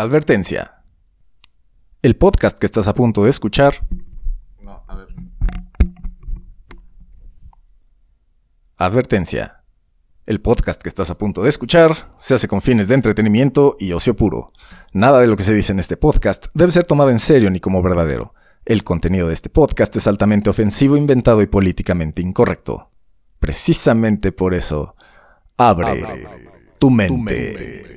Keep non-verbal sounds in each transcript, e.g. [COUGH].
Advertencia. El podcast que estás a punto de escuchar. No, a ver. Advertencia. El podcast que estás a punto de escuchar se hace con fines de entretenimiento y ocio puro. Nada de lo que se dice en este podcast debe ser tomado en serio ni como verdadero. El contenido de este podcast es altamente ofensivo, inventado y políticamente incorrecto. Precisamente por eso, abre, tu mente.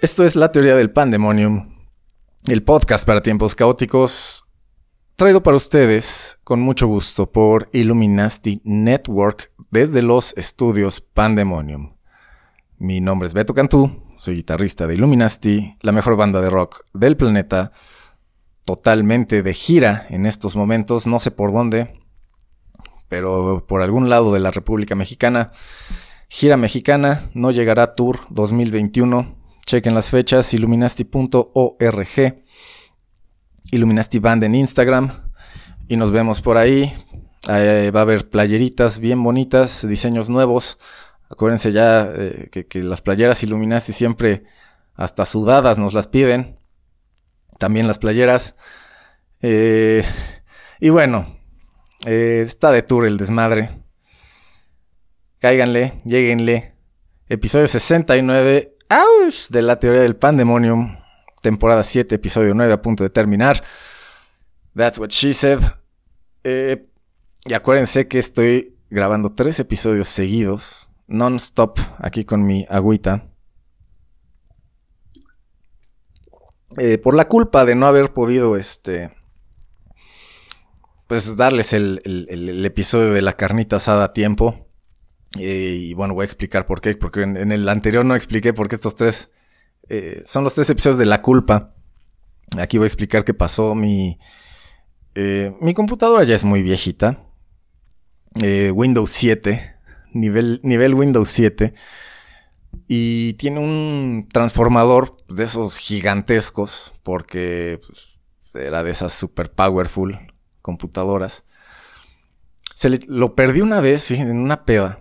Esto es la teoría del pandemonium, el podcast para tiempos caóticos, traído para ustedes con mucho gusto por Illuminati Network desde los estudios Pandemonium. Mi nombre es Beto Cantú, soy guitarrista de Illuminati, la mejor banda de rock del planeta, totalmente de gira en estos momentos, no sé por dónde, pero por algún lado de la República Mexicana. Gira mexicana, no llegará Tour 2021. Chequen las fechas, illuminasti.org, Illuminasti Band en Instagram y nos vemos por ahí. va a haber playeritas bien bonitas, diseños nuevos. Acuérdense ya eh, que, las playeras Illuminasti siempre hasta sudadas nos las piden. También las playeras. Eh, y bueno, eh, está de tour el desmadre. Cáiganle, lleguenle. Episodio 69 ¡Auch! de la teoría del pandemonium. Temporada 7, episodio 9, a punto de terminar. That's what she said. Eh, y acuérdense que estoy grabando tres episodios seguidos, non-stop, aquí con mi agüita. Eh, por la culpa de no haber podido, este, pues darles el, episodio de la carnita asada a tiempo. Eh, y bueno, voy a explicar por qué, porque en, el anterior no expliqué por qué estos tres eh, son los tres episodios de la culpa. Aquí voy a explicar qué pasó. Mi, eh, mi computadora ya es muy viejita. Windows 7, nivel, nivel Windows 7. Y tiene un transformador de esos gigantescos, porque pues, era de esas super powerful computadoras. Se lo perdí una vez, fíjense, en una peda.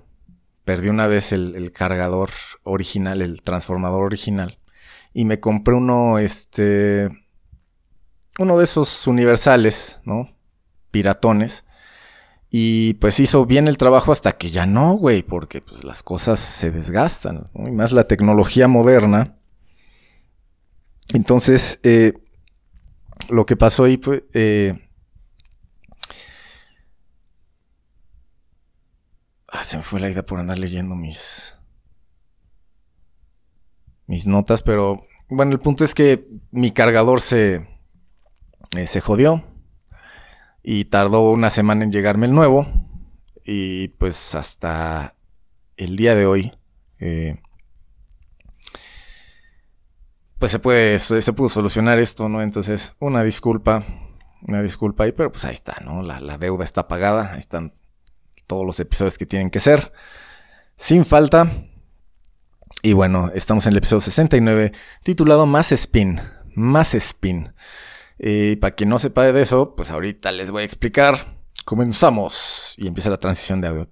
Perdí una vez el, cargador original, el transformador original. Y me compré uno, este. Uno de esos universales, ¿no? Piratones. Y pues hizo bien el trabajo hasta que ya no, güey, porque pues, las cosas se desgastan. Y más la tecnología moderna. Entonces, eh, lo que pasó ahí fue. Eh, Ah, se me fue la idea por andar leyendo mis. Mis notas, pero. Bueno, el punto es que mi cargador se. Eh, se jodió. Y tardó una semana en llegarme el nuevo. Y pues hasta el día de hoy. Eh, pues se puede. Se, pudo solucionar esto, ¿no? Entonces, una disculpa. Una disculpa ahí, pero pues ahí está, ¿no? La, la deuda está pagada. Ahí están todos los episodios que tienen que ser. Sin falta. Y bueno, estamos en el episodio 69 titulado Más Spin. Más Spin. Y para quien no sepa de eso, pues ahorita les voy a explicar. Comenzamos. Y empieza la transición de audio.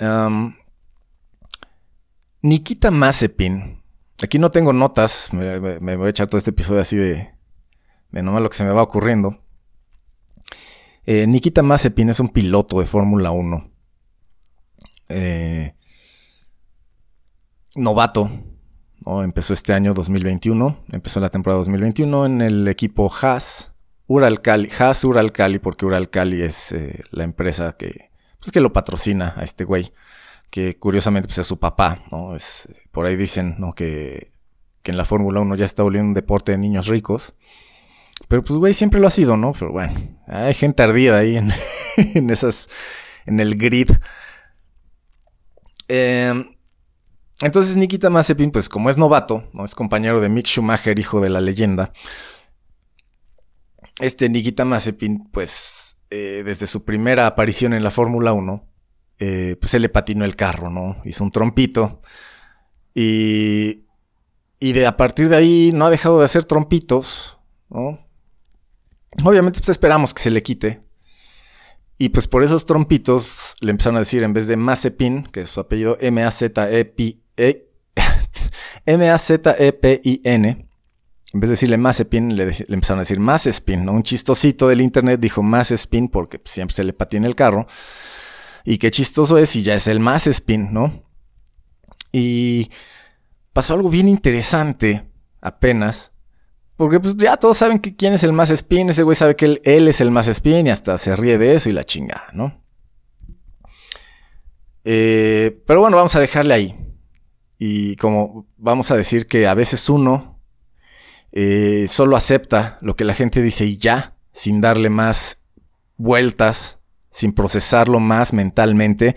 Um, Nikita Mazepin. Aquí no tengo notas. Me, voy a echar todo este episodio así de, de nomás lo que se me va ocurriendo. Eh, Nikita Mazepin es un piloto de Fórmula 1. Eh, novato. ¿no? Empezó este año 2021. Empezó la temporada 2021 en el equipo Haas. Uralcali. Haas Uralcali, porque Uralcali es eh, la empresa que, pues, que lo patrocina a este güey. Que curiosamente pues, es su papá. ¿no? Es, por ahí dicen ¿no? que, que en la Fórmula 1 ya está volviendo un deporte de niños ricos. Pero pues, güey, siempre lo ha sido, ¿no? Pero bueno, hay gente ardida ahí en, [LAUGHS] en esas, en el grid. Eh, entonces Nikita Mazepin, pues como es novato, ¿no? Es compañero de Mick Schumacher, hijo de la leyenda. Este Nikita Mazepin, pues eh, desde su primera aparición en la Fórmula 1, eh, pues se le patinó el carro, ¿no? Hizo un trompito. Y, y de a partir de ahí no ha dejado de hacer trompitos, ¿no? Obviamente pues esperamos que se le quite. Y pues por esos trompitos le empezaron a decir en vez de Mazepin, que es su apellido M-A-Z-E-P-I, e, [LAUGHS] M-A-Z-E-P-I-N, en vez de decirle Mazepin, le, le empezaron a decir Mazespin, ¿no? Un chistosito del internet dijo Mazespin porque pues, siempre se le patina el carro. Y qué chistoso es y ya es el Mazespin, ¿no? Y pasó algo bien interesante apenas. Porque pues ya todos saben que quién es el más spin, ese güey sabe que él, él, es el más spin y hasta se ríe de eso y la chingada, ¿no? Eh, pero bueno, vamos a dejarle ahí. Y como vamos a decir que a veces uno eh, solo acepta lo que la gente dice y ya, sin darle más vueltas, sin procesarlo más mentalmente.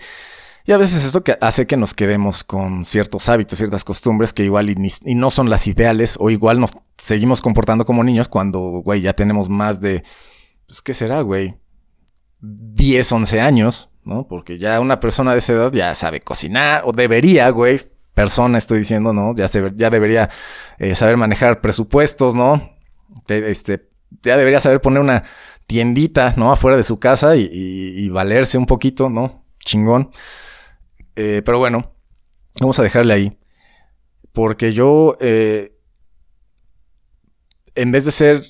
Y a veces eso que hace que nos quedemos con ciertos hábitos, ciertas costumbres que igual y, no son las ideales o igual nos seguimos comportando como niños cuando, güey, ya tenemos más de, pues, ¿qué será, güey? 10, 11 años, ¿no? Porque ya una persona de esa edad ya sabe cocinar o debería, güey. Persona estoy diciendo, ¿no? Ya, se, ya debería eh, saber manejar presupuestos, ¿no? este, ya debería saber poner una tiendita, ¿no? Afuera de su casa y, valerse un poquito, ¿no? Chingón. Eh, pero bueno, vamos a dejarle ahí. Porque yo, eh, en vez de ser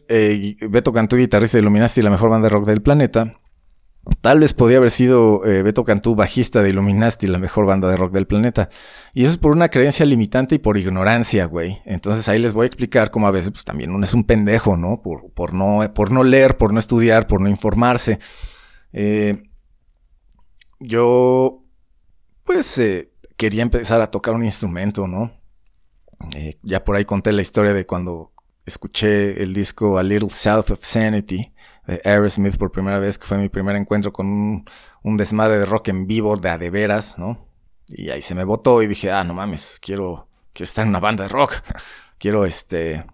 Beto Cantú, guitarrista de Illuminati, la mejor banda de rock del planeta, tal vez podía haber sido Beto Cantú, bajista de Illuminati, la mejor banda de rock del planeta. Y eso es por una creencia limitante y por ignorancia, güey. Entonces ahí les voy a explicar cómo a veces pues, también uno es un pendejo, ¿no? Por, no, leer, por no estudiar, por no informarse. yo pues eh, quería empezar a tocar un instrumento, ¿no? Eh, ya por ahí conté la historia de cuando escuché el disco A Little South of Sanity de Aerosmith por primera vez, que fue mi primer encuentro con un, desmadre de rock en vivo de a de veras, ¿no? Y ahí se me botó y dije, ah, no mames, quiero, estar en una banda de rock, [LAUGHS] quiero este,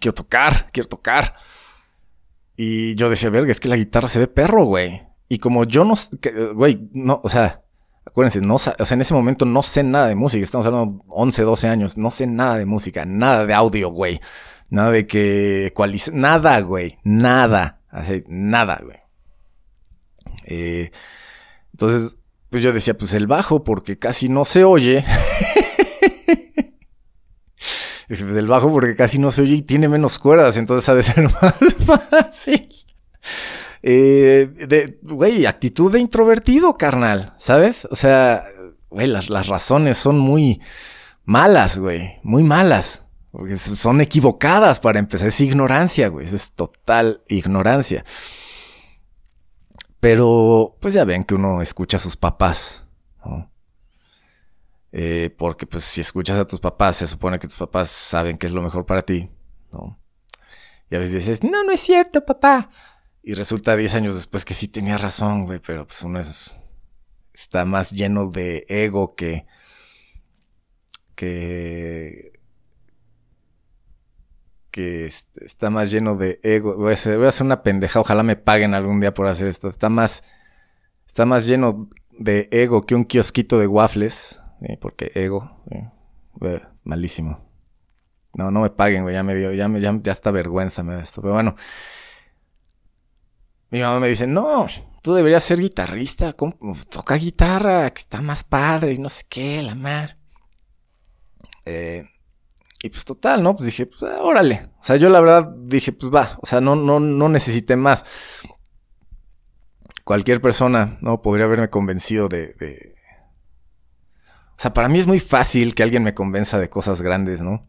quiero tocar, quiero tocar. Y yo decía, verga, es que la guitarra se ve perro, güey. Y como yo no, güey, no, o sea, Acuérdense, no, o sea, en ese momento no sé nada de música. Estamos hablando de 11, 12 años. No sé nada de música, nada de audio, güey. Nada de que Nada, güey. Nada. Así, nada, güey. Eh, entonces, pues yo decía, pues el bajo, porque casi no se oye. [LAUGHS] Pues el bajo, porque casi no se oye y tiene menos cuerdas, entonces ha de ser [LAUGHS] más fácil. Eh, güey, actitud de introvertido, carnal, ¿sabes? O sea, güey, las, las razones son muy malas, güey, muy malas. Porque son equivocadas para empezar. Es ignorancia, güey. Eso es total ignorancia. Pero, pues ya ven que uno escucha a sus papás, ¿no? Eh, porque, pues, si escuchas a tus papás, se supone que tus papás saben qué es lo mejor para ti, ¿no? Y a veces dices, no, no es cierto, papá. Y resulta 10 años después que sí tenía razón, güey, pero pues uno es, está más lleno de ego que... que... que está más lleno de ego. Voy a, hacer, una pendeja, ojalá me paguen algún día por hacer esto. Está más... Está más lleno de ego que un kiosquito de waffles. Porque ego, malísimo. No, no me paguen, güey, ya me dio, ya me, ya, ya está vergüenza me esto. Pero bueno, mi mamá me dice, no, tú deberías ser guitarrista, toca guitarra, que está más padre y no sé qué, la mar. Eh, y pues total, ¿no? Pues dije, pues ah, órale. O sea, yo la verdad dije, pues va, o sea, no, no, no necesité más. Cualquier persona, ¿no? Podría haberme convencido de. O sea, para mí es muy fácil que alguien me convenza de cosas grandes, ¿no?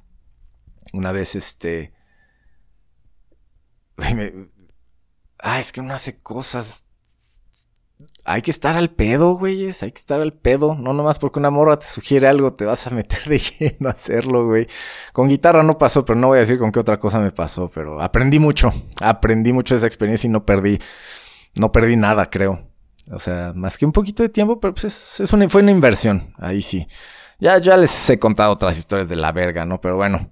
Una vez, este... [LAUGHS] Me, ah, es que uno hace cosas. Hay que estar al pedo, güeyes. Hay que estar al pedo. No nomás porque una morra te sugiere algo, te vas a meter de [LAUGHS] lleno a hacerlo, güey. Con guitarra no pasó, pero no voy a decir con qué otra cosa me pasó. Pero aprendí mucho. Aprendí mucho de esa experiencia y no perdí. No perdí nada, creo. O sea, más que un poquito de tiempo, pero pues es, una, fue una inversión. Ahí sí. Ya, ya les he contado otras historias de la verga, ¿no? Pero bueno.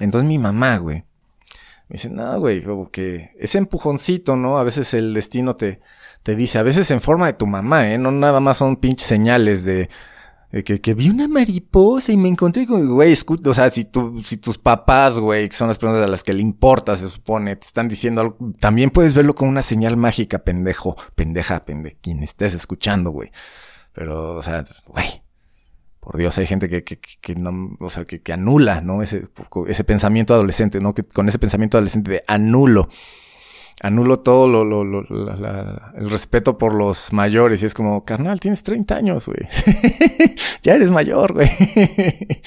Entonces mi mamá, güey me dice, no, güey, como que ese empujoncito, ¿no? A veces el destino te, te dice, a veces en forma de tu mamá, ¿eh? No nada más son pinches señales de, que, vi una mariposa y me encontré con, güey, o sea, si, tu, si tus papás, güey, que son las personas a las que le importa, se supone, te están diciendo algo, también puedes verlo como una señal mágica, pendejo, pendeja, pendejo, quien estés escuchando, güey. Pero, o sea, güey, por Dios, hay gente que, que, que no, o sea, que, que, anula, ¿no? Ese, ese pensamiento adolescente, ¿no? Que con ese pensamiento adolescente de anulo, anulo todo lo, el respeto por los mayores. Y es como, carnal, tienes 30 años, güey. [LAUGHS] ya eres mayor, güey. [LAUGHS]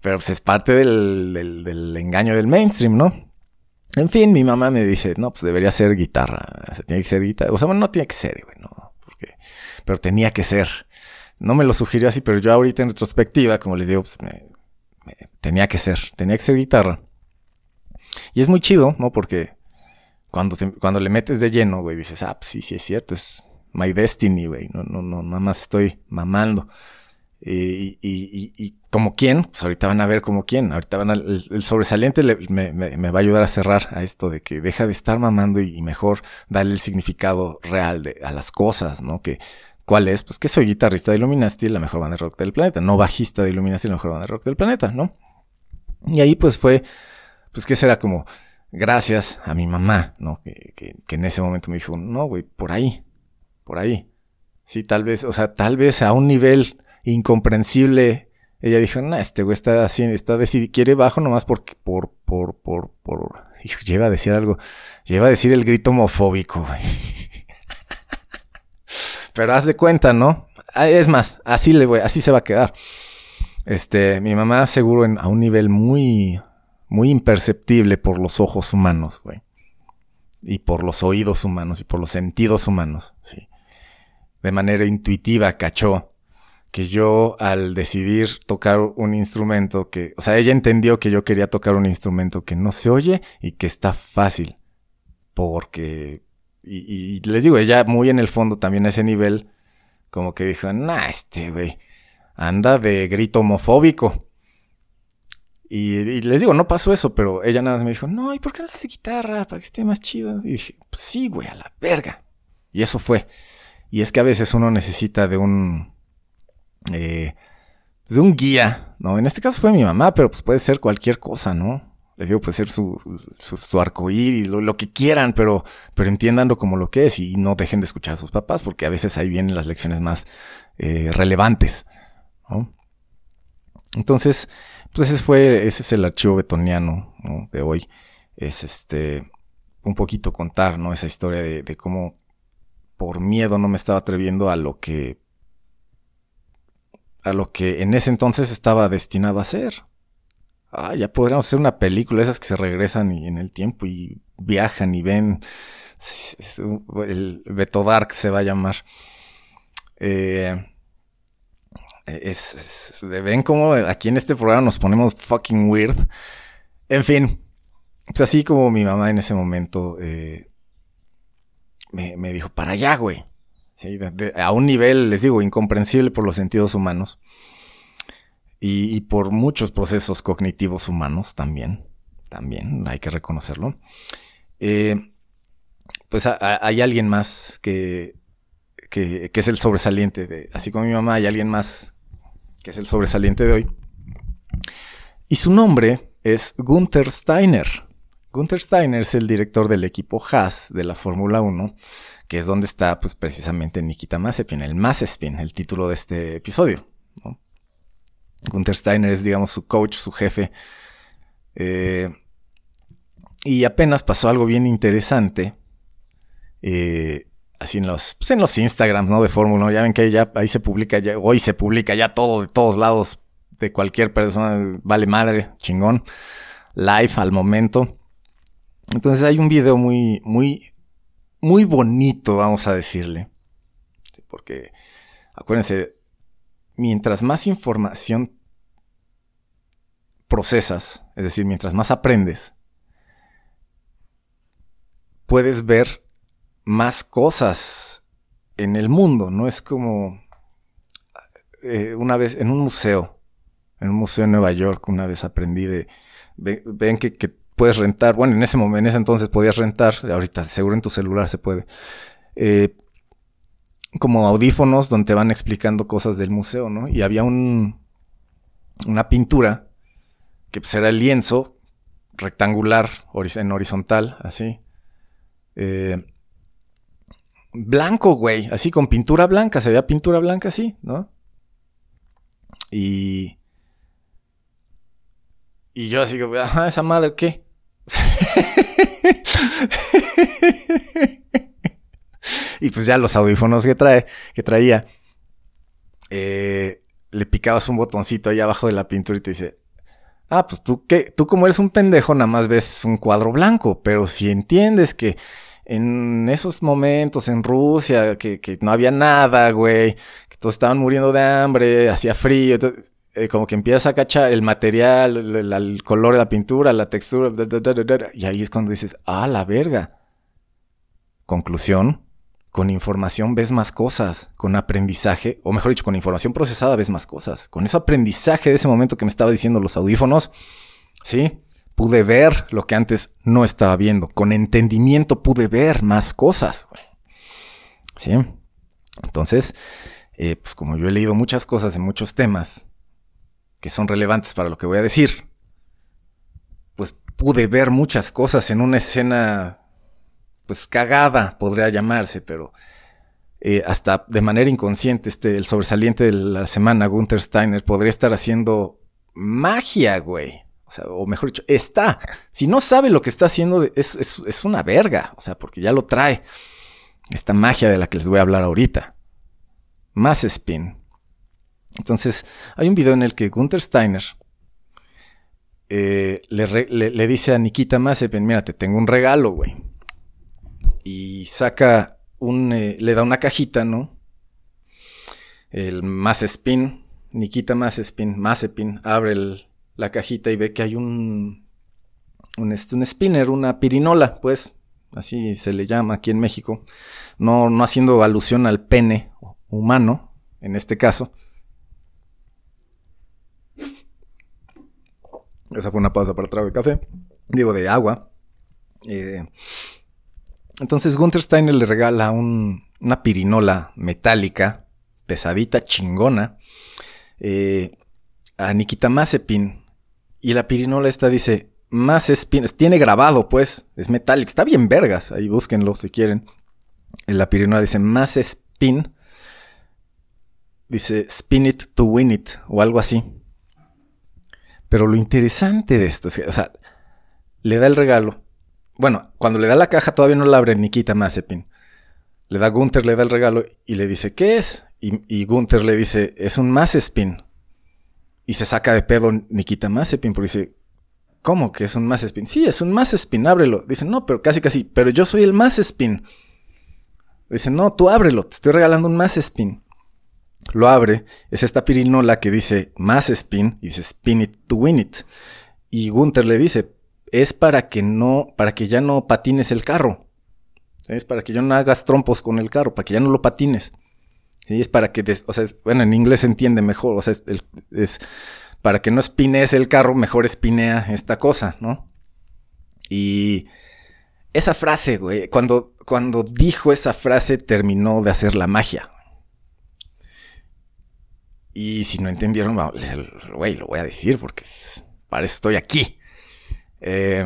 Pero pues es parte del, engaño del mainstream, ¿no? En fin, mi mamá me dice, no, pues debería ser guitarra. O sea, tiene que ser guitarra. O sea, bueno, no tiene que ser, güey, no. Porque, pero tenía que ser no me lo sugirió así, pero yo ahorita en retrospectiva, como les digo, pues tenía que ser, tenía que ser guitarra. Y es muy chido, ¿no? Porque cuando, cuando le metes de lleno, güey, dices, ah, pues sí, sí es cierto, es my destiny, güey, no, no, no, nada más estoy mamando. Y, y, y, como quién, pues ahorita van a ver como quién, ahorita van a, el, sobresaliente me, me, va a ayudar a cerrar a esto de que deja de estar mamando y, mejor darle el significado real de, a las cosas, ¿no? Que ¿Cuál es? Pues que soy guitarrista de Illuminati, la mejor banda de rock del planeta. No bajista de Illuminati, la mejor banda de rock del planeta, ¿no? Y ahí pues fue, pues que será como, gracias a mi mamá, ¿no? Que, en ese momento me dijo, no, güey, por ahí, por ahí. Sí, tal vez, o sea, tal vez a un nivel incomprensible, ella dijo, no, este güey está así, está decidido, quiere bajo nomás porque, por, por, por, por, hijo, lleva a decir algo, lleva a decir el grito homofóbico, güey. [LAUGHS] Pero haz de cuenta, ¿no? Ah, es más, así le voy, así se va a quedar. Este, mi mamá seguro en, a un nivel muy, muy imperceptible por los ojos humanos, güey. Y por los oídos humanos y por los sentidos humanos, sí. De manera intuitiva cachó que yo al decidir tocar un instrumento que, o sea, ella entendió que yo quería tocar un instrumento que no se oye y que está fácil. Porque y, les digo, ella muy en el fondo también a ese nivel, como que dijo, nah, este güey, anda de grito homofóbico. Y, les digo, no pasó eso, pero ella nada más me dijo, no, ¿y por qué no le hace guitarra para que esté más chido? Y dije, pues sí, güey, a la verga. Y eso fue. Y es que a veces uno necesita de un... Eh, de un guía, ¿no? En este caso fue mi mamá, pero pues puede ser cualquier cosa, ¿no? les digo, puede ser su, su, su arcoíris, lo, lo, que quieran, pero, pero entiéndanlo como lo que es y no dejen de escuchar a sus papás, porque a veces ahí vienen las lecciones más eh, relevantes. Entonces, pues ese fue, ese es el archivo betoniano de hoy. Es este, un poquito contar, ¿no? Esa historia de, cómo por miedo no me estaba atreviendo a lo que, a lo que en ese entonces estaba destinado a ser ah, ya podríamos hacer una película, esas que se regresan y, en el tiempo y viajan y ven. el Beto Dark se va a llamar. Eh, es, ven como aquí en este programa nos ponemos fucking weird. En fin, pues así como mi mamá en ese momento eh, me, dijo, para allá, güey. a un nivel, les digo, incomprensible por los sentidos humanos y, por muchos procesos cognitivos humanos también, también hay que reconocerlo. Eh, pues hay alguien más que, que, es el sobresaliente, de, así como mi mamá, hay alguien más que es el sobresaliente de hoy. Y su nombre es Gunther Steiner. Gunther Steiner es el director del equipo Haas de la Fórmula 1, que es donde está pues precisamente Nikita Mazepin, el Mazepin, el título de este episodio. ¿no? Gunther Steiner es, digamos, su coach, su jefe. Eh, y apenas pasó algo bien interesante. Eh, así en los, pues en los Instagrams, ¿no? De Fórmula 1. Ya ven que ya, ahí se publica, ya, hoy se publica ya todo de todos lados, de cualquier persona. Vale madre, chingón. Live al momento. Entonces hay un video muy, muy, muy bonito, vamos a decirle. Porque, acuérdense, mientras más información procesas, es decir, mientras más aprendes, puedes ver más cosas en el mundo. No es como eh, una vez en un museo, en un museo en Nueva York, una vez aprendí de, ven que, puedes rentar, bueno, en ese momento, en ese entonces podías rentar, ahorita seguro en tu celular se puede. Eh, como audífonos donde te van explicando cosas del museo, ¿no? Y había un, una pintura que pues era el lienzo rectangular en horizontal, así. Eh, blanco, güey, así con pintura blanca, se veía pintura blanca así, ¿no? Y... Y yo así que, ajá, esa madre, ¿qué? [LAUGHS] y pues ya los audífonos que trae, que traía, eh, le picabas un botoncito ahí abajo de la pintura y te dice, ah, pues tú qué, tú como eres un pendejo nada más ves un cuadro blanco, pero si entiendes que en esos momentos en Rusia, que, no había nada, güey, que todos estaban muriendo de hambre, hacía frío, eh, como que empiezas a cachar el material, el, color de la pintura, la textura, y ahí es cuando dices, ah, la verga. Conclusión, con información ves más cosas, con aprendizaje, o mejor dicho, con información procesada ves más cosas. Con ese aprendizaje de ese momento que me estaba diciendo los audífonos, ¿sí? Pude ver lo que antes no estaba viendo. Con entendimiento pude ver más cosas. ¿Sí? Entonces, eh, pues como yo he leído muchas cosas de muchos temas que son relevantes para lo que voy a decir, pues pude ver muchas cosas en una escena pues cagada podría llamarse, pero eh, hasta de manera inconsciente, este, el sobresaliente de la semana, Gunther Steiner, podría estar haciendo magia, güey. O mejor dicho, está. Si no sabe lo que está haciendo, es, es, una verga. O sea, porque ya lo trae. Esta magia de la que les voy a hablar ahorita. Más spin. Entonces, hay un video en el que Gunther Steiner eh, le, dice a Nikita Mazepin, mira, te tengo un regalo, güey y saca un, eh, le da una cajita, ¿no? El Mazespin, Nikita Mazespin, Mazepin, abre la cajita y ve que hay un, un, este, un spinner, una pirinola, pues, así se le llama aquí en México, no, no haciendo alusión al pene humano, en este caso. Esa fue una pausa para trago de café, digo de agua. Eh, entonces Gunther Steiner le regala una pirinola metálica, pesadita, chingona, eh, a Nikita Mazepin. Y la pirinola esta dice, Mazepin, tiene grabado pues, es metálico, está bien vergas, ahí búsquenlo si quieren. En la pirinola dice Mazepin, dice spin it to win it, o algo así. Pero lo interesante de esto, o sea, le da el regalo bueno, cuando le da la caja todavía no la abre Nikita Mazepin. Le da Gunther, le da el regalo y le dice, ¿qué es? Y, Gunther le dice, es un Mazepin. Y se saca de pedo Nikita Mazepin porque dice, ¿cómo que es un Mazepin? Sí, es un Mazepin, ábrelo. Dice, no, pero casi casi, pero yo soy el Mazepin. Dice, no, tú ábrelo, te estoy regalando un Mazepin. Lo abre, es esta pirinola que dice Mazepin y dice spin it to win it. Y Gunther le dice, es para que no, para que ya no patines el carro. Es para que ya no hagas trompos con el carro, para que ya no lo patines. ¿Sí? Es para que, o sea, bueno, en inglés se entiende mejor, o sea, es, para que no espines el carro, mejor espinea esta cosa, ¿no? Y esa frase, güey, cuando, cuando dijo esa frase terminó de hacer la magia. Y si no entendieron, güey, lo voy a decir porque para eso estoy aquí. Eh,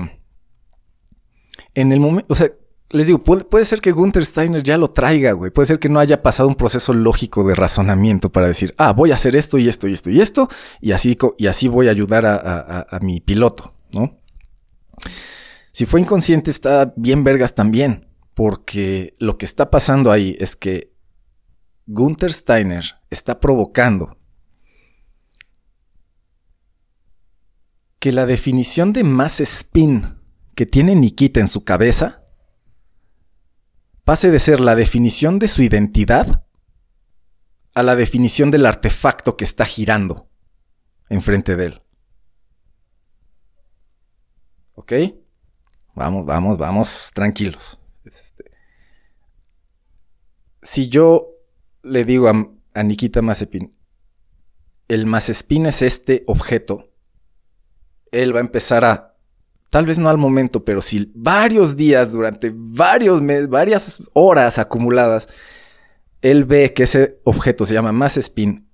en el momento, o sea, les digo, puede, ser que Gunther Steiner ya lo traiga, güey. Puede ser que no haya pasado un proceso lógico de razonamiento para decir, ah, voy a hacer esto y esto y esto y esto, y así, y así voy a ayudar a, a mi piloto, ¿no? Si fue inconsciente, está bien vergas también, porque lo que está pasando ahí es que Gunther Steiner está provocando que la definición de más spin que tiene Nikita en su cabeza pase de ser la definición de su identidad a la definición del artefacto que está girando enfrente de él. ¿Ok? Vamos, vamos, vamos, tranquilos. Este. Si yo le digo a, a Nikita Mazepin, el Mazespin es este objeto él va a empezar a, tal vez no al momento, pero sí varios días, durante varios meses, varias horas acumuladas, él ve que ese objeto se llama más spin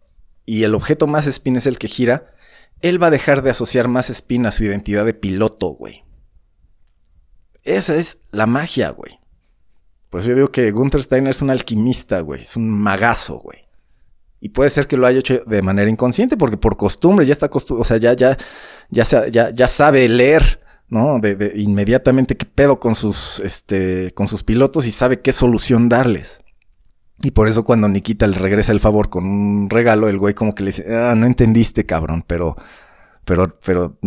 y el objeto más spin es el que gira, él va a dejar de asociar más spin a su identidad de piloto, güey. Esa es la magia, güey. Por eso yo digo que Gunther Steiner es un alquimista, güey. Es un magazo, güey. Y puede ser que lo haya hecho de manera inconsciente, porque por costumbre ya está o sea, ya, ya, ya, ya sabe leer, ¿no? De, inmediatamente qué pedo con sus, este, con sus pilotos y sabe qué solución darles. Y por eso cuando Nikita le regresa el favor con un regalo, el güey como que le dice, ah, no entendiste, cabrón, pero, pero, pero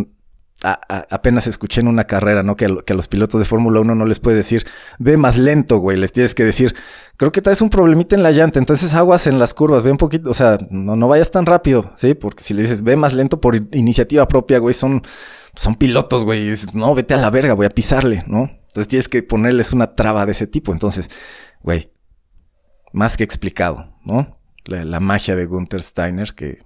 apenas escuché en una carrera, ¿no? Que a, los pilotos de Fórmula 1 no les puedes decir, ve más lento, güey. Les tienes que decir, creo que traes un problemita en la llanta, entonces aguas en las curvas, ve un poquito, o sea, no, no vayas tan rápido, ¿sí? Porque si le dices, ve más lento por iniciativa propia, güey, son, son pilotos, güey. no, vete a la verga, voy a pisarle, ¿no? Entonces tienes que ponerles una traba de ese tipo. Entonces, güey, más que explicado, ¿no? La, magia de Gunther Steiner que,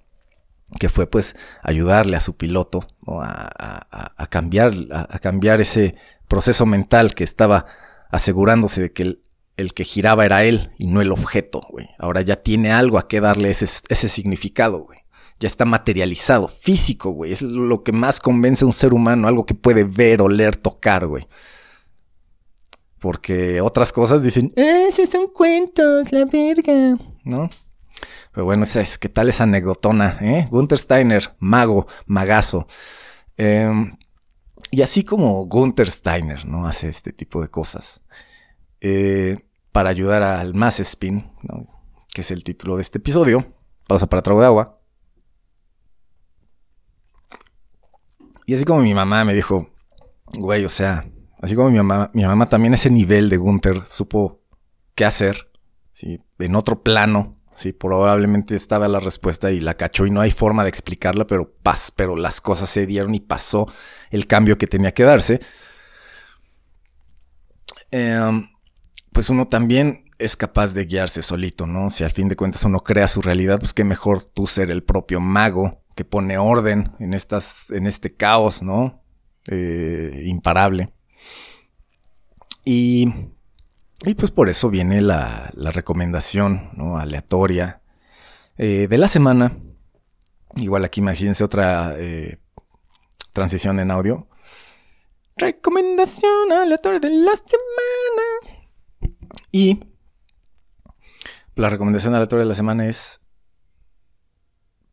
que fue pues ayudarle a su piloto a, cambiar, a, cambiar ese proceso mental que estaba asegurándose de que el, que giraba era él y no el objeto, güey. Ahora ya tiene algo a que darle ese, ese significado, güey. Ya está materializado, físico, güey. Es lo que más convence a un ser humano, algo que puede ver, oler, tocar, güey. Porque otras cosas dicen, esos son cuentos, la verga, ¿no? Pero bueno, es, ¿qué tal esa anecdotona, eh? Gunther Steiner, mago, magazo. Em, y así como Gunther Steiner, ¿no? Hace este tipo de cosas. Eh, para ayudar al más spin, ¿no? que es el título de este episodio. Pausa para trago de agua. Y así como mi mamá me dijo, güey, o sea, Así como mi mamá, mi mamá también ese nivel de Gunther supo qué hacer, ¿sí? en otro plano, sí, probablemente estaba la respuesta y la cachó y no hay forma de explicarla, pero pas, pero las cosas se dieron y pasó el cambio que tenía que darse. Em, pues uno también es capaz de guiarse solito, ¿no? Si al fin de cuentas uno crea su realidad, pues qué mejor tú ser el propio mago que pone orden en, estas, en este caos, ¿no? Eh, imparable. Y, pues por eso viene la, recomendación aleatoria eh, de la semana. Igual aquí imagínense otra eh, transición en audio. Recomendación aleatoria de la semana. Y la recomendación aleatoria de la semana es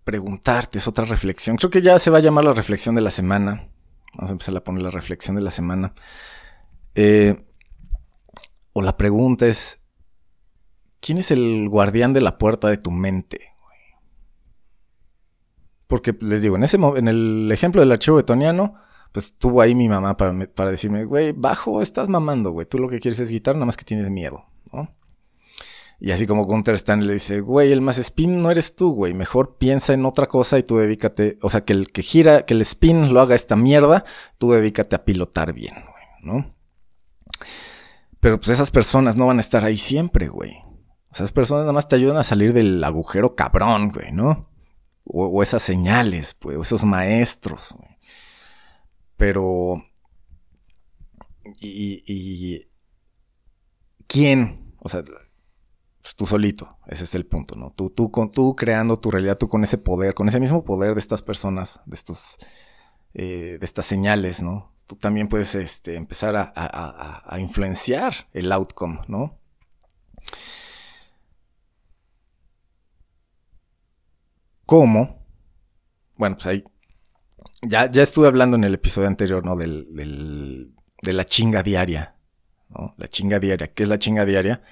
preguntarte, es otra reflexión. Creo que ya se va a llamar la reflexión de la semana. Vamos a empezar a poner la reflexión de la semana. Eh, o la pregunta es, ¿quién es el guardián de la puerta de tu mente? Porque les digo, en, ese, en el ejemplo del archivo betoniano, pues tuvo ahí mi mamá para, para decirme, güey, bajo, estás mamando, güey, tú lo que quieres es guitar, nada más que tienes miedo, ¿no? Y así como Gunther Stanley le dice, güey, el más spin no eres tú, güey. Mejor piensa en otra cosa y tú dedícate, o sea, que el que gira, que el spin lo haga esta mierda, tú dedícate a pilotar bien, güey, ¿no? Pero pues esas personas no van a estar ahí siempre, güey. Esas personas nada más te ayudan a salir del agujero cabrón, güey, ¿no? O, esas señales, pues, o esos maestros, güey. Pero... Y, y... ¿Quién? O sea, pues tú solito, ese es el punto, ¿no? Tú, tú, con, tú creando tu realidad, tú con ese poder, con ese mismo poder de estas personas, de estos, eh, de estas señales, ¿no? tú también puedes este, empezar a, influenciar el outcome, ¿no? ¿Cómo? Bueno, pues ahí. Ya, ya estuve hablando en el episodio anterior, ¿no? Del, de la chinga diaria. ¿no? La chinga diaria. ¿Qué es la chinga diaria?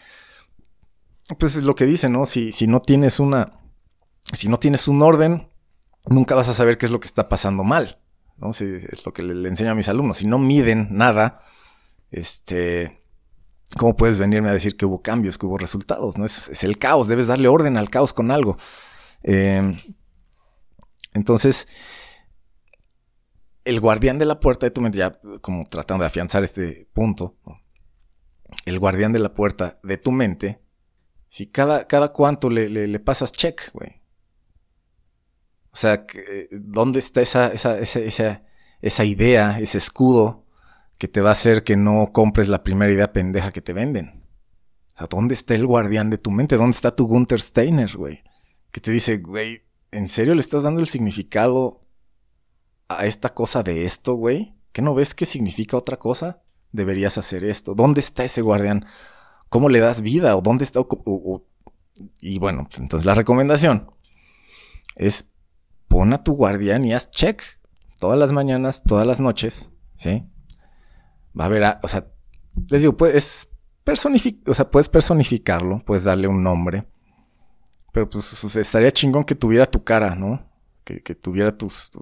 Pues es lo que dice, ¿no? Si, si no tienes una. Si no tienes un orden, nunca vas a saber qué es lo que está pasando mal. ¿no? es lo que le, enseño a mis alumnos. Si no miden nada, este, ¿cómo puedes venirme a decir que hubo cambios, que hubo resultados? ¿no? Es, es el caos, debes darle orden al caos con algo. Em, entonces, el guardián de la puerta de tu mente, ya como tratando de afianzar este punto, el guardián de la puerta de tu mente, si cada, cada cuánto le, le pasas check, güey. O sea, ¿dónde está esa, esa, esa, esa, idea, ese escudo que te va a hacer que no compres la primera idea pendeja que te venden? O sea, ¿dónde está el guardián de tu mente? ¿Dónde está tu Gunther Steiner, güey? Que te dice, güey, ¿en serio le estás dando el significado a esta cosa de esto, güey? ¿Qué no ves que significa otra cosa? Deberías hacer esto. ¿Dónde está ese guardián? ¿Cómo le das vida? ¿O dónde está? y bueno, pues, entonces la recomendación es pon a tu guardián y haz check todas las mañanas, todas las noches, ¿sí? Va a haber, o sea, les digo, puedes o sea, puedes personificarlo, puedes darle un nombre, pero pues estaría chingón que tuviera tu cara, ¿no? Que, tuviera tus,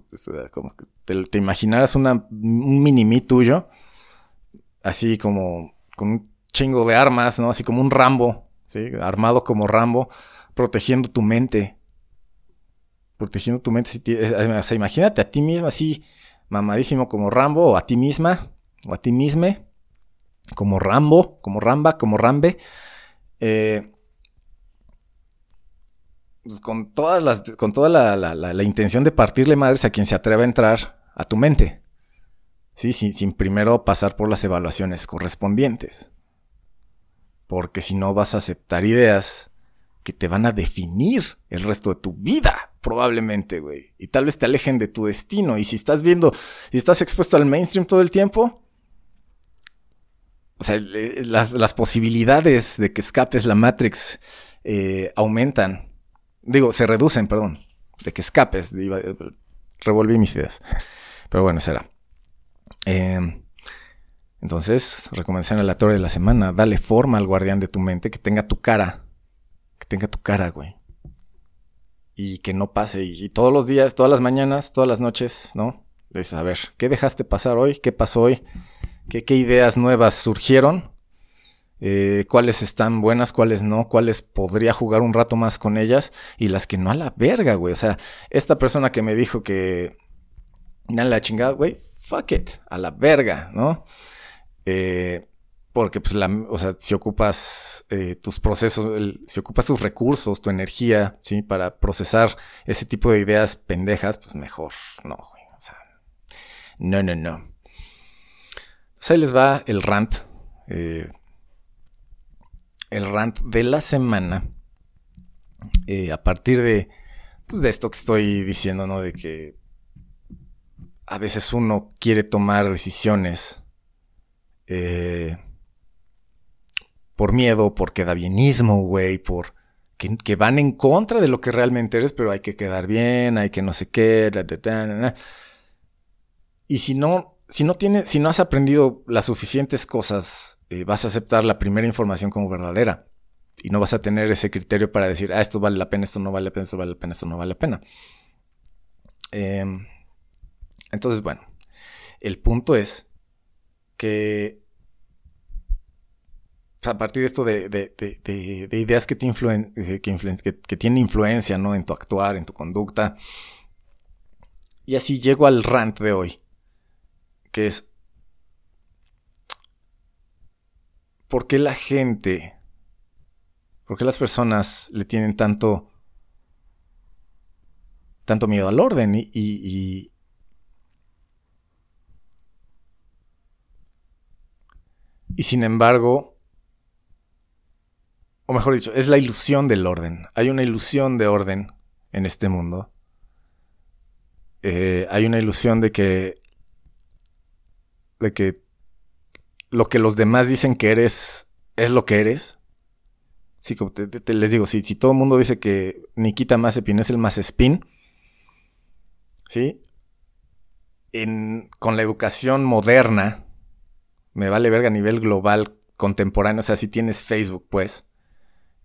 como que te, imaginaras una, un mini tuyo, así como con un chingo de armas, ¿no? Así como un Rambo, ¿sí? Armado como Rambo, protegiendo tu mente. Protegiendo tu mente. O sea, imagínate a ti mismo así, mamadísimo como Rambo, o a ti misma, o a ti misme, como Rambo, como Ramba, como Rambe. Eh, pues con todas las, con toda la, intención de partirle madres a quien se atreva a entrar a tu mente. ¿Sí? Sin primero pasar por las evaluaciones correspondientes. Porque si no vas a aceptar ideas que te van a definir el resto de tu vida, probablemente, güey. Y tal vez te alejen de tu destino. Y si estás viendo, si estás expuesto al mainstream todo el tiempo, o sea, las, posibilidades de que escapes la Matrix eh, aumentan. Digo, se reducen, perdón. De que escapes. revolví mis ideas. Pero bueno, será. Eh, entonces, recomendación aleatoria de la semana. Dale forma al guardián de tu mente que tenga tu cara. Que tenga tu cara, güey. Y que no pase. Y, todos los días, todas las mañanas, todas las noches, ¿no? Le dices, a ver, ¿qué dejaste pasar hoy? ¿Qué pasó hoy? ¿Qué, qué ideas nuevas surgieron? Eh, cuáles están buenas, cuáles no, cuáles podría jugar un rato más con ellas y las que no a la verga, güey. O sea, esta persona que me dijo que... A la chingada, güey, fuck it, a la verga, ¿no? Eh, porque, pues, la, o sea, si ocupas eh, tus procesos, si ocupas tus recursos, tu energía, ¿sí? Para procesar ese tipo de ideas pendejas, pues mejor no, güey. O sea, no, no, no. Entonces ahí les va el rant. Eh, el rant de la semana. A partir de, pues de esto que estoy diciendo, ¿no? De que a veces uno quiere tomar decisiones eh, por miedo, por quedabienismo, güey, por que, van en contra de lo que realmente eres, pero hay que quedar bien, hay que no sé qué, y si no, si no tienes, si no has aprendido las suficientes cosas eh, vas a aceptar la primera información como verdadera. Y no vas a tener ese criterio para decir, ah, esto vale la pena, esto no vale la pena, esto vale la pena, esto no vale la pena. Em, entonces, bueno, el punto es que a partir de esto de, ideas que, te influen, que, que, tienen influencia ¿no? en tu actuar, en tu conducta. Y así llego al rant de hoy, que es ¿por qué la gente, por qué las personas le tienen tanto, tanto miedo al orden y, y sin embargo, o mejor dicho, es la ilusión del orden. Hay una ilusión de orden en este mundo. Eh, hay una ilusión de que de que lo que los demás dicen que eres es lo que eres. Sí, como te, les digo, si, todo el mundo dice que Nikita Mazepin es el Mazespin, ¿sí? con la educación moderna, me vale verga a nivel global, contemporáneo, o sea, si tienes Facebook, pues,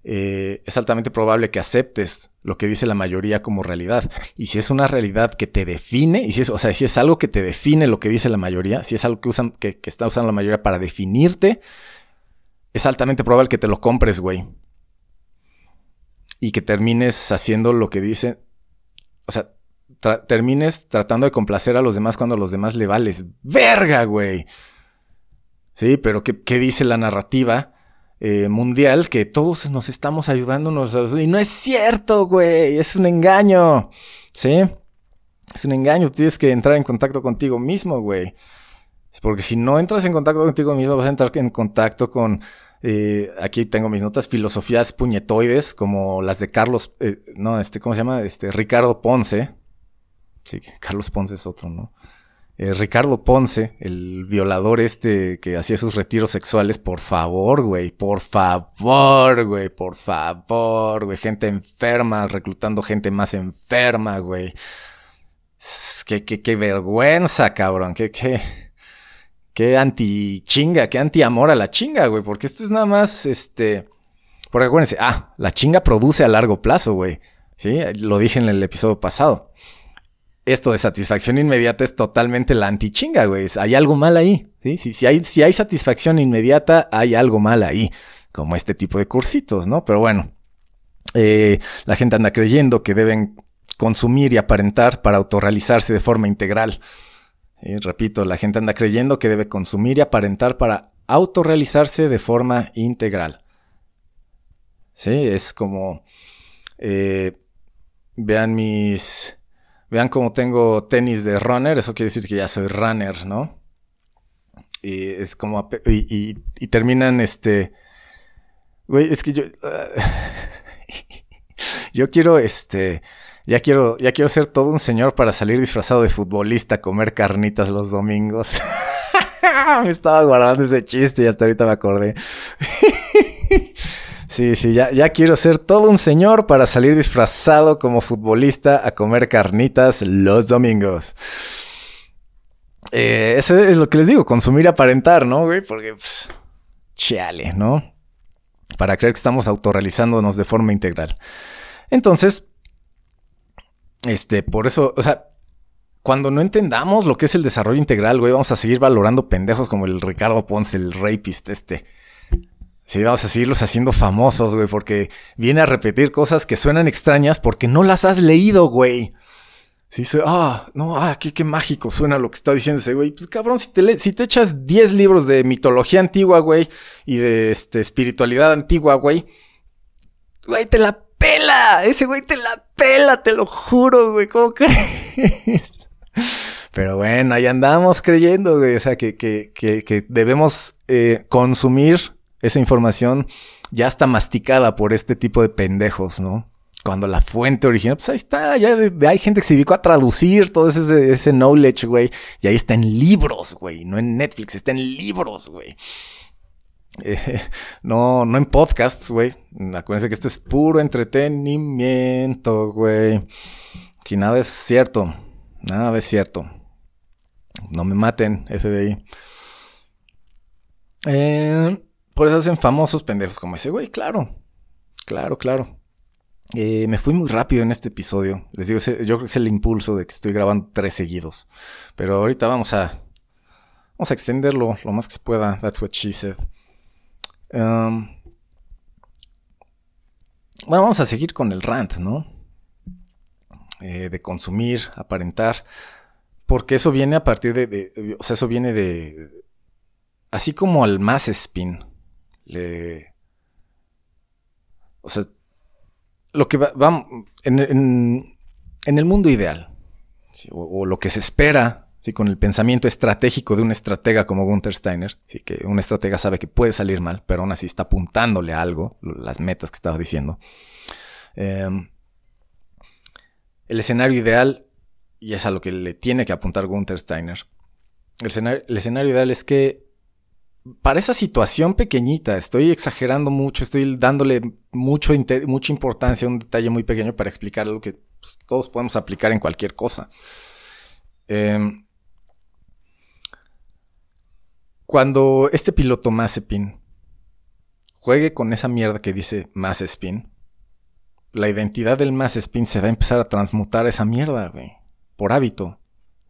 eh, es altamente probable que aceptes lo que dice la mayoría como realidad. Y si es una realidad que te define, y si es, o sea, si es algo que te define lo que dice la mayoría, si es algo que, usan, que, está usando la mayoría para definirte, es altamente probable que te lo compres, güey. Y que termines haciendo lo que dice. O sea, termines tratando de complacer a los demás cuando a los demás le vales. ¡Verga, güey! Sí, pero ¿qué, qué dice la narrativa? Eh, mundial que todos nos estamos ayudándonos. Y no es cierto, güey. Es un engaño. ¿Sí? Es un engaño. Tienes que entrar en contacto contigo mismo, güey. Porque si no entras en contacto contigo mismo, vas a entrar en contacto con Eh, aquí tengo mis notas, filosofías puñetoides, como las de Carlos, eh, no, este, ¿cómo se llama? Este, Ricardo Ponce. Sí, Carlos Ponce es otro, ¿no? Eh, Ricardo Ponce, el violador este que hacía sus retiros sexuales, por favor, güey, por favor, güey, por favor, güey, gente enferma, reclutando gente más enferma, güey. Qué, qué, qué vergüenza, cabrón, qué, qué, qué anti chinga, qué anti amor a la chinga, güey, porque esto es nada más, este, porque acuérdense, ah, la chinga produce a largo plazo, güey, sí, lo dije en el episodio pasado esto de satisfacción inmediata es totalmente la antichinga, güey. Hay algo mal ahí. ¿sí? Si, hay, si hay satisfacción inmediata, hay algo mal ahí. Como este tipo de cursitos, ¿no? Pero bueno, eh, la gente anda creyendo que deben consumir y aparentar para autorrealizarse de forma integral. repito, la gente anda creyendo que debe consumir y aparentar para autorrealizarse de forma integral. Sí, es como... Eh, vean mis Vean cómo tengo tenis de runner, eso quiere decir que ya soy runner, ¿no? Y es como. Y, terminan este. Güey, es que yo. [LAUGHS] yo quiero este. Ya quiero, ya quiero ser todo un señor para salir disfrazado de futbolista a comer carnitas los domingos. [LAUGHS] me estaba guardando ese chiste y hasta ahorita me acordé. [LAUGHS] Sí, sí, ya, ya quiero ser todo un señor para salir disfrazado como futbolista a comer carnitas los domingos. Eh, eso es lo que les digo, consumir aparentar, ¿no, güey? Porque, pues, chale, ¿no? Para creer que estamos autorrealizándonos de forma integral. Entonces, este, por eso, o sea, cuando no entendamos lo que es el desarrollo integral, güey, vamos a seguir valorando pendejos como el Ricardo Ponce, el rapist este. Sí, vamos a seguirlos haciendo famosos, güey, porque viene a repetir cosas que suenan extrañas porque no las has leído, güey. Sí, ah, no, ah, qué, qué, mágico suena lo que está diciendo ese güey. Pues cabrón, si te, si te echas 10 libros de mitología antigua, güey, y de este, espiritualidad antigua, güey, güey, te la pela. Ese güey te la pela, te lo juro, güey, ¿cómo crees? [LAUGHS] Pero bueno, ahí andamos creyendo, güey, o sea, que, que, que, que debemos eh, consumir esa información ya está masticada por este tipo de pendejos, ¿no? Cuando la fuente original, pues ahí está, ya hay gente que se dedicó a traducir todo ese, ese knowledge, güey. Y ahí está en libros, güey, no en Netflix, está en libros, güey. [LAUGHS] Eh, no, no en podcasts, güey. Acuérdense que esto es puro entretenimiento, güey. Que nada es cierto. Nada es cierto. No me maten, FBI. Eh, por eso hacen famosos pendejos como ese güey, claro. Claro, claro. Eh, me fui muy rápido en este episodio. Les digo, yo creo que es el impulso de que estoy grabando tres seguidos. Pero ahorita vamos a. Vamos a extenderlo lo más que se pueda. That's what she said. Um, bueno, vamos a seguir con el rant, ¿no? Eh, de consumir, aparentar. Porque eso viene a partir de, de, O sea, eso viene de. Así como al más spin O sea, lo que va, en, en, el mundo ideal, o, lo que se espera ¿sí? con el pensamiento estratégico de un estratega como Gunther Steiner, ¿sí? que un estratega sabe que puede salir mal, pero aún así está apuntándole a algo, las metas que estaba diciendo. Em, el escenario ideal, y es a lo que le tiene que apuntar Gunther Steiner, el escenario ideal es que para esa situación pequeñita, estoy exagerando mucho, estoy dándole mucho mucha importancia a un detalle muy pequeño para explicar algo que pues, todos podemos aplicar en cualquier cosa. Em, cuando este piloto Mazepin juegue con esa mierda que dice Mazepin, la identidad del Mazepin se va a empezar a transmutar esa mierda, güey, por hábito.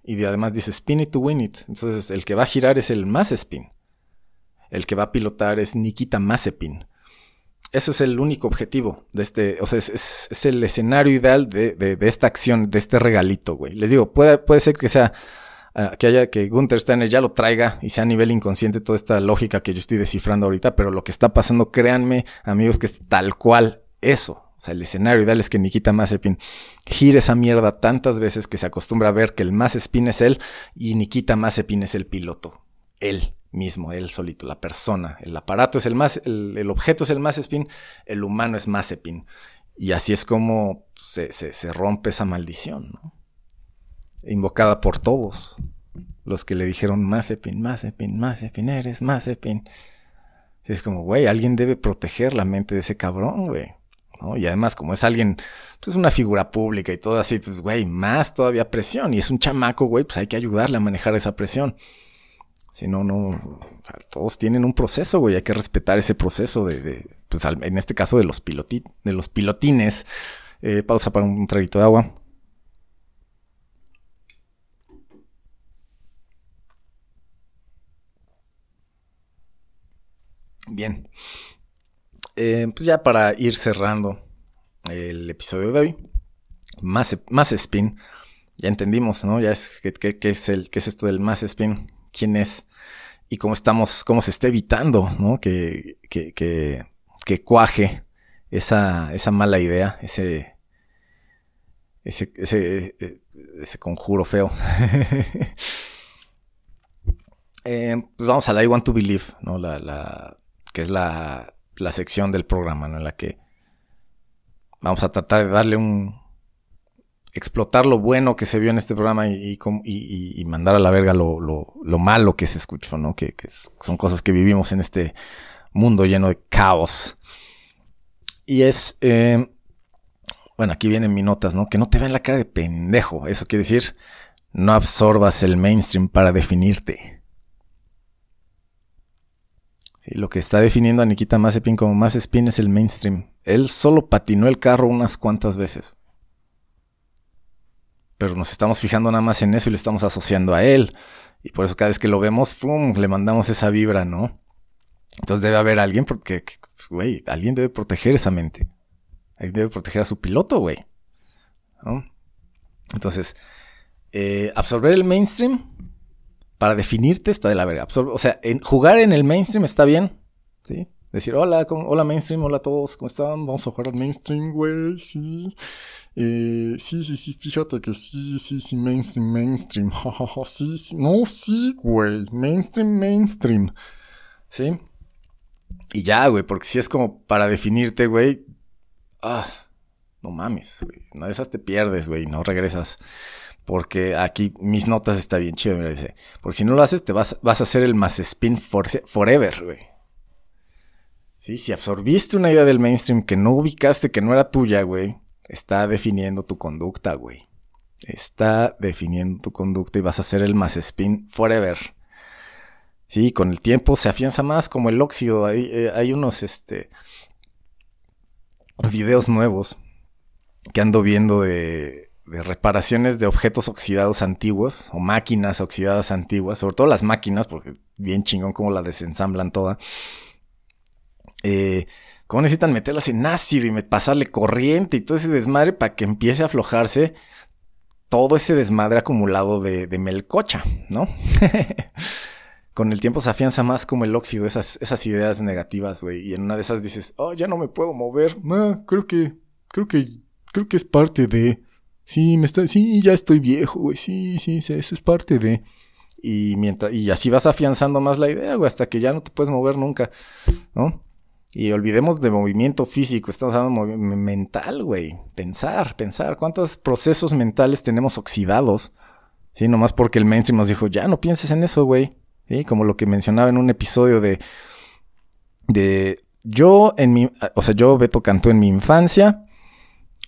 Y además dice spin it to win it. Entonces el que va a girar es el Mazepin. El que va a pilotar es Nikita Mazepin. Eso es el único objetivo de este, o sea, es, el escenario ideal de, esta acción, de este regalito, güey. Les digo, puede, puede ser que sea, ah, que haya, que Gunther Steiner ya lo traiga y sea a nivel inconsciente toda esta lógica que yo estoy descifrando ahorita, pero lo que está pasando, créanme, amigos, que es tal cual eso. O sea, el escenario ideal es que Nikita Mazepin gire esa mierda tantas veces que se acostumbra a ver que el Mazepin es él y Nikita Mazepin es el piloto. Él mismo, él solito, la persona. El aparato es el más, el, objeto es el más spin, el humano es más spin. Y así es como se, rompe esa maldición, ¿no? Invocada por todos. Los que le dijeron más Mazepin, más Mazepin, eres Mazepin. es como, güey, alguien debe proteger la mente de ese cabrón, güey. Y además, como es alguien, pues es una figura pública y todo así, pues, güey, más todavía presión. Y es un chamaco, güey, pues hay que ayudarle a manejar esa presión. Si no, no, todos tienen un proceso, güey, hay que respetar ese proceso de, pues en este caso de los, de los pilotines. Eh, pausa para un traguito de agua. Bien. Eh, pues ya para ir cerrando el episodio de hoy, más, más spin. Ya entendimos, ¿no? Ya es qué es el, qué es esto del más spin, quién es y cómo estamos, cómo se está evitando, ¿no? Que, que, que, cuaje esa, esa mala idea, ese, ese, ese, conjuro feo. [LAUGHS] eh, pues vamos a la I Want to Believe, ¿no? La, la, que es la, la sección del programa. En la que vamos a tratar de darle un... explotar lo bueno que se vio en este programa y, mandar a la verga lo, lo, lo, malo que se escuchó, ¿no? Que, son cosas que vivimos en este mundo lleno de caos. Y es... Eh, bueno, aquí vienen mis notas, ¿no? Que no te vean la cara de pendejo. Eso quiere decir, no absorbas el mainstream para definirte lo que está definiendo a Nikita Mazepin como Mazepin es el mainstream. Él solo patinó el carro unas cuantas veces. Pero nos estamos fijando nada más en eso y le estamos asociando a él. Y por eso cada vez que lo vemos, ¡fum! le mandamos esa vibra, ¿no? Entonces debe haber alguien porque, güey, alguien debe proteger esa mente. Alguien debe proteger a su piloto, güey. Entonces, eh, absorber el mainstream para definirte está de la verga. O sea, jugar en el mainstream está bien, ¿sí? Decir, hola, hola mainstream, hola a todos, ¿cómo están? Vamos a jugar al mainstream, güey, sí. Eh, sí, sí, sí, fíjate que sí, sí, sí, mainstream, mainstream, [LAUGHS] sí, sí, no, sí, güey, mainstream, mainstream, ¿sí? Y ya, güey, porque si es como para definirte, güey, ah, no mames, güey, una de esas te pierdes, güey, no regresas. Porque aquí mis notas está bien chido, mira, dice. Porque si no lo haces, te vas, vas a hacer el más spin forever, güey. Sí, si absorbiste una idea del mainstream que no ubicaste, que no era tuya, güey, está definiendo tu conducta, güey. Está definiendo tu conducta y vas a hacer el más spin forever. Sí, con el tiempo se afianza más como el óxido. Hay, eh, hay unos, este, videos nuevos que ando viendo de de reparaciones de objetos oxidados antiguos o máquinas oxidadas antiguas, sobre todo las máquinas, porque bien chingón como la desensamblan toda. Eh, ¿Cómo necesitan meterlas en ácido y pasarle corriente y todo ese desmadre para que empiece a aflojarse todo ese desmadre acumulado de, melcocha, ¿no? [LAUGHS] Con el tiempo se afianza más como el óxido, esas, esas ideas negativas, güey. Y en una de esas dices, oh, ya no me puedo mover. creo que, creo que, creo que es parte de. Sí, me está, sí, ya estoy viejo, güey. Sí, sí, sí, eso es parte de. Y mientras, y así vas afianzando más la idea, güey, hasta que ya no te puedes mover nunca, ¿no? Y olvidemos de movimiento físico, estamos hablando de mental, güey. Pensar, pensar. ¿Cuántos procesos mentales tenemos oxidados? Sí, nomás porque el mainstream nos dijo, ya no pienses en eso, güey. Sí, como lo que mencionaba en un episodio de. De. Yo en mi. O sea, yo Beto cantó en mi infancia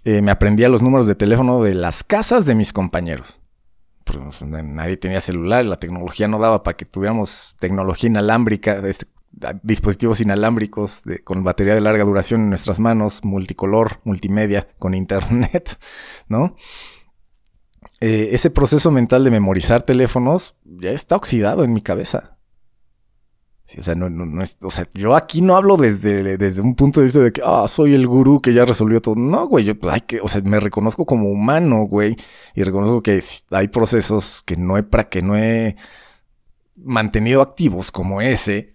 eh, me aprendía los números de teléfono de las casas de mis compañeros. Pues, nadie tenía celular, la tecnología no daba para que tuviéramos tecnología inalámbrica, este, dispositivos inalámbricos con batería de larga duración en nuestras manos, multicolor, multimedia, con internet, [LAUGHS] ¿no? Eh, ese proceso mental de memorizar teléfonos ya está oxidado en mi cabeza o sea, no, no, es, o sea, yo aquí no hablo desde, desde un punto de vista de que, ah, soy el gurú que ya resolvió todo. No, güey, yo, pues, hay que, o sea, me reconozco como humano, güey, y reconozco que hay procesos que no he, para que no he mantenido activos como ese,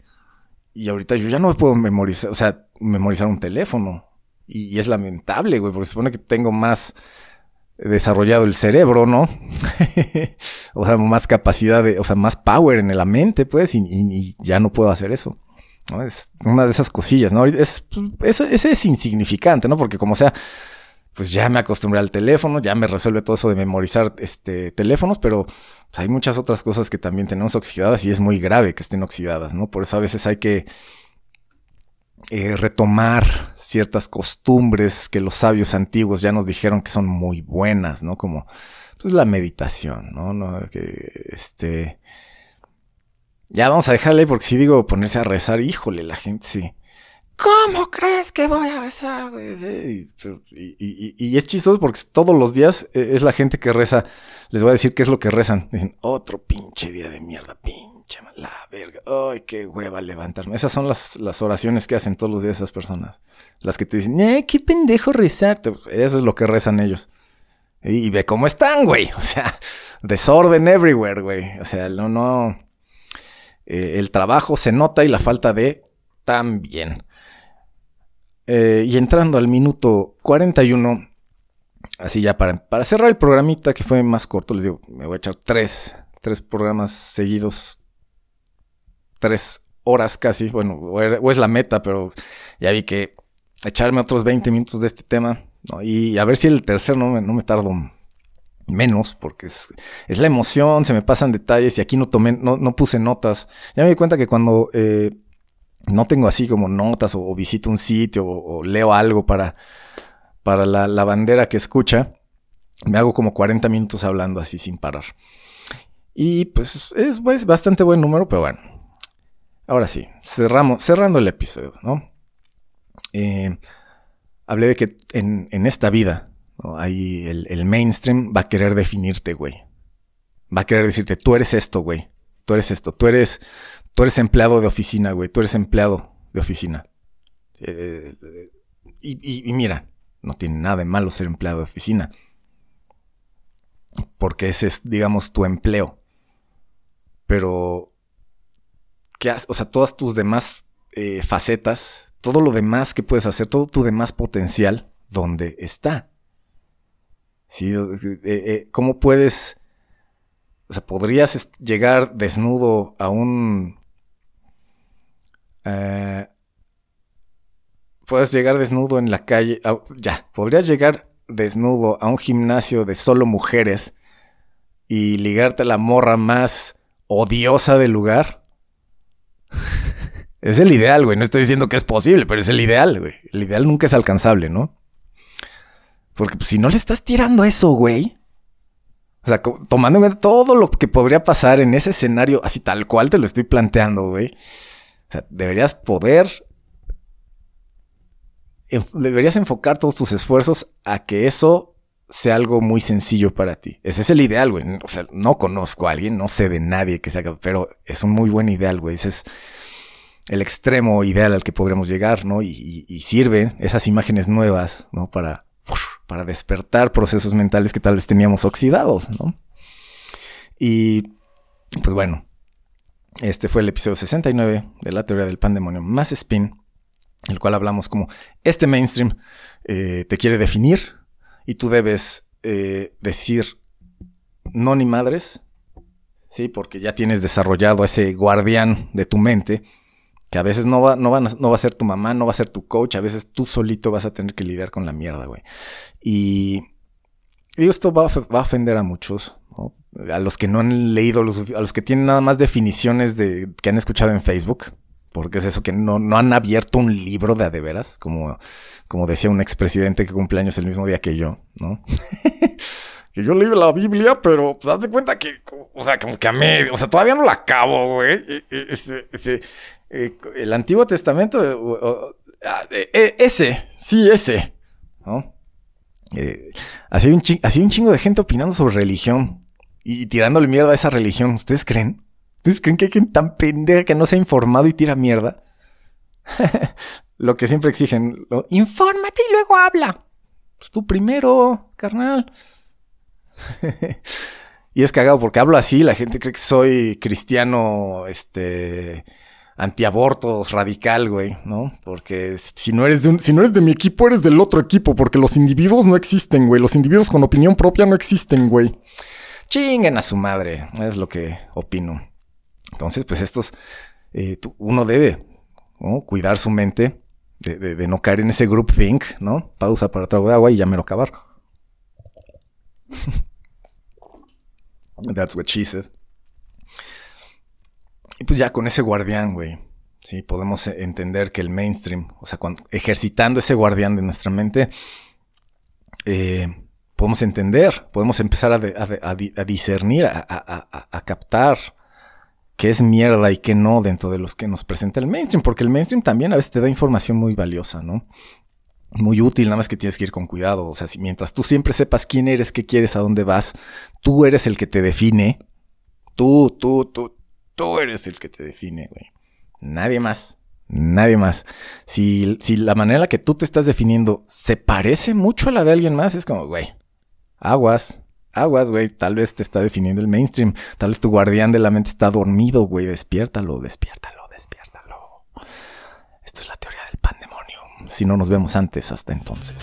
y ahorita yo ya no puedo memorizar, o sea, memorizar un teléfono. Y, y es lamentable, güey, porque supone que tengo más desarrollado el cerebro, ¿no? [LAUGHS] o sea, más capacidad de, o sea, más power en la mente, pues, y, ya no puedo hacer eso. ¿no? Es una de esas cosillas, ¿no? Es, ese es insignificante, ¿no? Porque como sea, pues ya me acostumbré al teléfono, ya me resuelve todo eso de memorizar este, teléfonos, pero hay muchas otras cosas que también tenemos oxidadas y es muy grave que estén oxidadas, ¿no? Por eso a veces hay que eh, retomar ciertas costumbres que los sabios antiguos ya nos dijeron que son muy buenas, ¿no? Como pues, la meditación, ¿no? ¿no? Que este... Ya vamos a dejarle porque si digo ponerse a rezar, híjole, la gente sí. ¿Cómo crees que voy a rezar? Y, y, es chistoso porque todos los días eh, es la gente que reza. Les voy a decir qué es lo que rezan. Dicen, otro pinche día de mierda, pinche la verga. Ay, qué hueva levantarme. Esas son las, las, oraciones que hacen todos los días esas personas. Las que te dicen, eh, qué pendejo rezarte. Eso es lo que rezan ellos. Y, ve cómo están, güey. [LAUGHS] O sea, desorden everywhere, güey. O sea, no, no. Eh, el trabajo se nota y la falta de también. Eh, y entrando al minuto 41, así ya para, para cerrar el programita que fue más corto, les digo, me voy a echar tres, tres programas seguidos, tres horas casi, bueno, o es la meta, pero ya vi que echarme otros 20 minutos de este tema, y a ver si el tercero no me, no me tardo menos, porque es, es, la emoción, se me pasan detalles y aquí no tomé, no, no puse notas. Ya me di cuenta que cuando eh, no tengo así como notas o, visito un sitio o, leo algo para, para la, bandera que escucha, me hago como 40 minutos hablando así sin parar. Y pues es, bastante buen número, pero bueno. Ahora sí, cerramos, cerrando el episodio, ¿no? Eh, hablé de que en, esta vida, ahí el, el, mainstream va a querer definirte, güey. Va a querer decirte, tú eres esto, güey. Tú eres esto. Tú eres, Tú eres empleado de oficina, güey. Tú eres empleado de oficina. Eh, y, mira, no tiene nada de malo ser empleado de oficina. Porque ese es, digamos, tu empleo. Pero, ¿qué O sea, todas tus demás eh, facetas, todo lo demás que puedes hacer, todo tu demás potencial, ¿dónde está? ¿Sí? Eh, ¿Cómo puedes... O sea, podrías llegar desnudo a un eh, puedes llegar desnudo en la calle. ya, podrías llegar desnudo a un gimnasio de solo mujeres y ligarte a la morra más odiosa del lugar. [LAUGHS] es el ideal, güey. No estoy diciendo que es posible, pero es el ideal, güey. El ideal nunca es alcanzable, ¿no? Porque pues, si no le estás tirando eso, güey. O sea, tomando en todo lo que podría pasar en ese escenario, así tal cual te lo estoy planteando, güey deberías poder. Deberías enfocar todos tus esfuerzos a que eso sea algo muy sencillo para ti. Ese es el ideal, güey. O sea, no conozco a alguien, no sé de nadie que sea, pero es un muy buen ideal, güey. Ese es el extremo ideal al que podríamos llegar, ¿no? Y, y, sirven esas imágenes nuevas, ¿no? Para, para despertar procesos mentales que tal vez teníamos oxidados, ¿no? Y, pues bueno, este fue el episodio 69 de la teoría del pandemonio más spin, el cual hablamos como este mainstream eh, te quiere definir y tú debes eh, decir no ni madres, ¿sí? Porque ya tienes desarrollado ese guardián de tu mente, que a veces no va, no, va, no va a ser tu mamá, no va a ser tu coach, a veces tú solito vas a tener que lidiar con la mierda, güey. Y, y esto va a, ofender a muchos, ¿no? a los que no han leído, a los que tienen nada más definiciones de que han escuchado en Facebook, porque es eso que no, no han abierto un libro de a de veras, como, como decía un expresidente que cumple años el mismo día que yo, ¿no? [LAUGHS] que yo leí la Biblia, pero pues, haz de cuenta que, o sea, como que a mí, o sea, todavía no la acabo, güey. E, e, ese, ese, eh, el Antiguo Testamento, ah, e, ese, sí, ese, ¿no? Eh, así, un así un chingo de gente opinando sobre religión y tirándole mierda a esa religión. ¿Ustedes creen? ¿Ustedes creen que hay gente tan pendeja que no se ha informado y tira mierda? [LAUGHS] Lo que siempre exigen, infórmate y luego habla. Pues tú primero, carnal. [LAUGHS] y es cagado porque hablo así, la gente cree que soy cristiano, este, antiabortos radical, güey, ¿no? Porque si no eres de si no eres de mi equipo, eres del otro equipo, porque los individuos no existen, güey. Los individuos con opinión propia no existen, güey. Chinguen a su madre, es lo que opino. Entonces, pues estos, eh, uno debe cuidar su mente de, no caer en ese group think, ¿no? Pausa para trago de agua y ya me lo acabar. [LAUGHS] That's what she said. Pues ya con ese guardián, güey, sí, podemos entender que el mainstream, o sea, cuando, ejercitando ese guardián de nuestra mente, eh, podemos entender, podemos empezar a, discernir, a, captar qué es mierda y qué no dentro de los que nos presenta el mainstream, porque el mainstream también a veces te da información muy valiosa, ¿no? Muy útil, nada más que tienes que ir con cuidado. O sea, si mientras tú siempre sepas quién eres, qué quieres, a dónde vas, tú eres el que te define. Tú, tú, tú, tú eres el que te define, güey. Nadie más. Nadie más. Si, si la manera en la que tú te estás definiendo se parece mucho a la de alguien más, es como, güey, aguas, aguas, güey. Tal vez te está definiendo el mainstream. Tal vez tu guardián de la mente está dormido, güey. Despiértalo, despiértalo, despiértalo. Esto es la teoría del pandemonium. Si no nos vemos antes, hasta entonces.